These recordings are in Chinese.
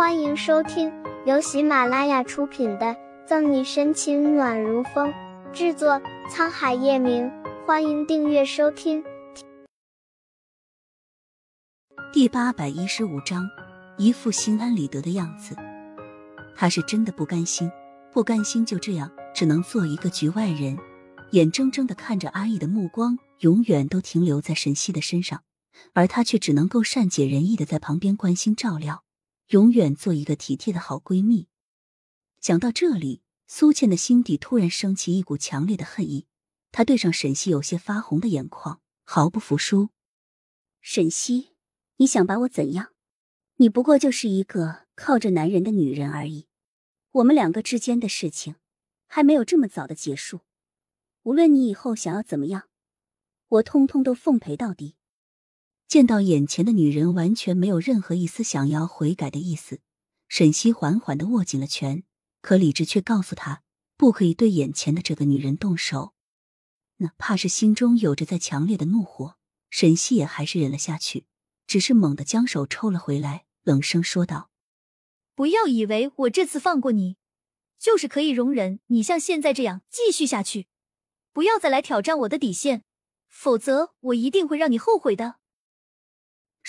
欢迎收听由喜马拉雅出品的《赠你深情暖如风》，制作沧海夜明。欢迎订阅收听。第八百一十五章，一副心安理得的样子。他是真的不甘心，不甘心就这样只能做一个局外人，眼睁睁的看着阿义的目光永远都停留在沈西的身上，而他却只能够善解人意的在旁边关心照料。永远做一个体贴的好闺蜜。想到这里，苏倩的心底突然升起一股强烈的恨意。她对上沈西有些发红的眼眶，毫不服输：“沈西，你想把我怎样？你不过就是一个靠着男人的女人而已。我们两个之间的事情还没有这么早的结束。无论你以后想要怎么样，我通通都奉陪到底。”见到眼前的女人完全没有任何一丝想要悔改的意思，沈西缓缓的握紧了拳，可理智却告诉他不可以对眼前的这个女人动手。哪怕是心中有着再强烈的怒火，沈西也还是忍了下去，只是猛地将手抽了回来，冷声说道：“不要以为我这次放过你，就是可以容忍你像现在这样继续下去。不要再来挑战我的底线，否则我一定会让你后悔的。”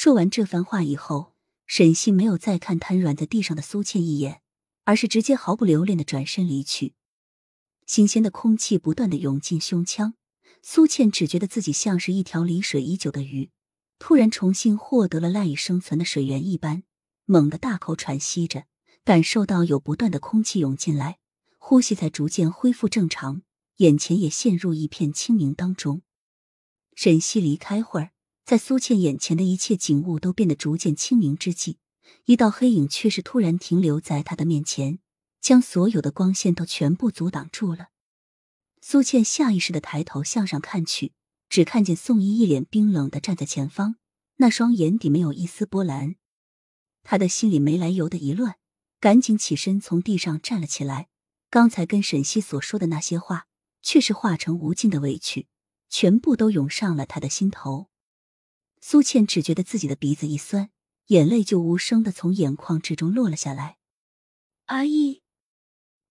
说完这番话以后，沈西没有再看瘫软在地上的苏倩一眼，而是直接毫不留恋的转身离去。新鲜的空气不断的涌进胸腔，苏倩只觉得自己像是一条离水已久的鱼，突然重新获得了赖以生存的水源一般，猛地大口喘息着，感受到有不断的空气涌进来，呼吸才逐渐恢复正常，眼前也陷入一片清明当中。沈西离开会儿。在苏倩眼前的一切景物都变得逐渐清明之际，一道黑影却是突然停留在他的面前，将所有的光线都全部阻挡住了。苏倩下意识的抬头向上看去，只看见宋一一脸冰冷的站在前方，那双眼底没有一丝波澜。他的心里没来由的一乱，赶紧起身从地上站了起来。刚才跟沈西所说的那些话，却是化成无尽的委屈，全部都涌上了他的心头。苏倩只觉得自己的鼻子一酸，眼泪就无声的从眼眶之中落了下来。阿义，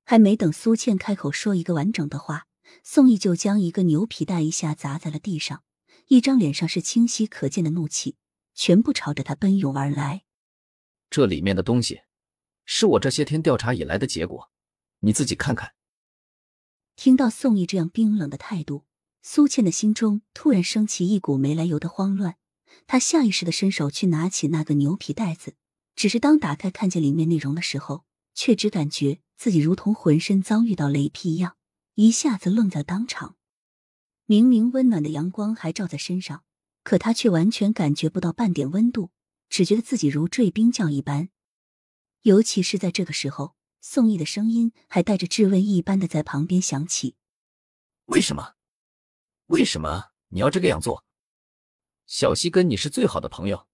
还没等苏倩开口说一个完整的话，宋毅就将一个牛皮袋一下砸在了地上，一张脸上是清晰可见的怒气，全部朝着他奔涌而来。这里面的东西，是我这些天调查以来的结果，你自己看看。听到宋毅这样冰冷的态度，苏倩的心中突然升起一股没来由的慌乱。他下意识的伸手去拿起那个牛皮袋子，只是当打开看见里面内容的时候，却只感觉自己如同浑身遭遇到雷劈一样，一下子愣在当场。明明温暖的阳光还照在身上，可他却完全感觉不到半点温度，只觉得自己如坠冰窖一般。尤其是在这个时候，宋毅的声音还带着质问一般的在旁边响起：“为什么？为什么你要这个样做？”小西跟你是最好的朋友，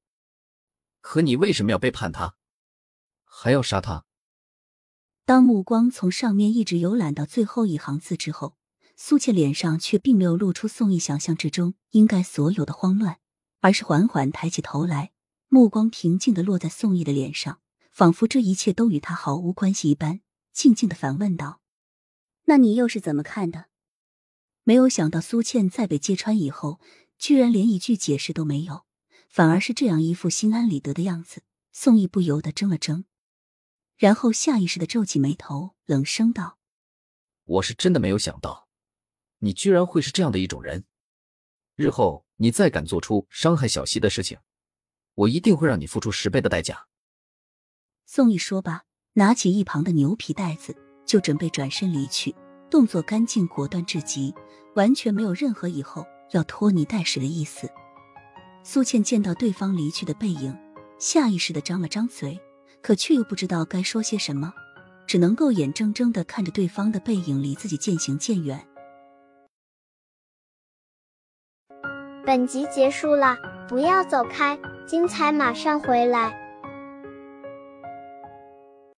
可你为什么要背叛他，还要杀他？当目光从上面一直游览到最后一行字之后，苏倩脸上却并没有露出宋毅想象之中应该所有的慌乱，而是缓缓抬起头来，目光平静的落在宋毅的脸上，仿佛这一切都与他毫无关系一般，静静的反问道：“那你又是怎么看的？”没有想到苏倩在被揭穿以后。居然连一句解释都没有，反而是这样一副心安理得的样子。宋毅不由得怔了怔，然后下意识的皱起眉头，冷声道：“我是真的没有想到，你居然会是这样的一种人。日后你再敢做出伤害小溪的事情，我一定会让你付出十倍的代价。”宋毅说罢，拿起一旁的牛皮袋子，就准备转身离去，动作干净果断至极，完全没有任何以后。要拖泥带水的意思。苏倩见到对方离去的背影，下意识的张了张嘴，可却又不知道该说些什么，只能够眼睁睁的看着对方的背影离自己渐行渐远。本集结束了，不要走开，精彩马上回来。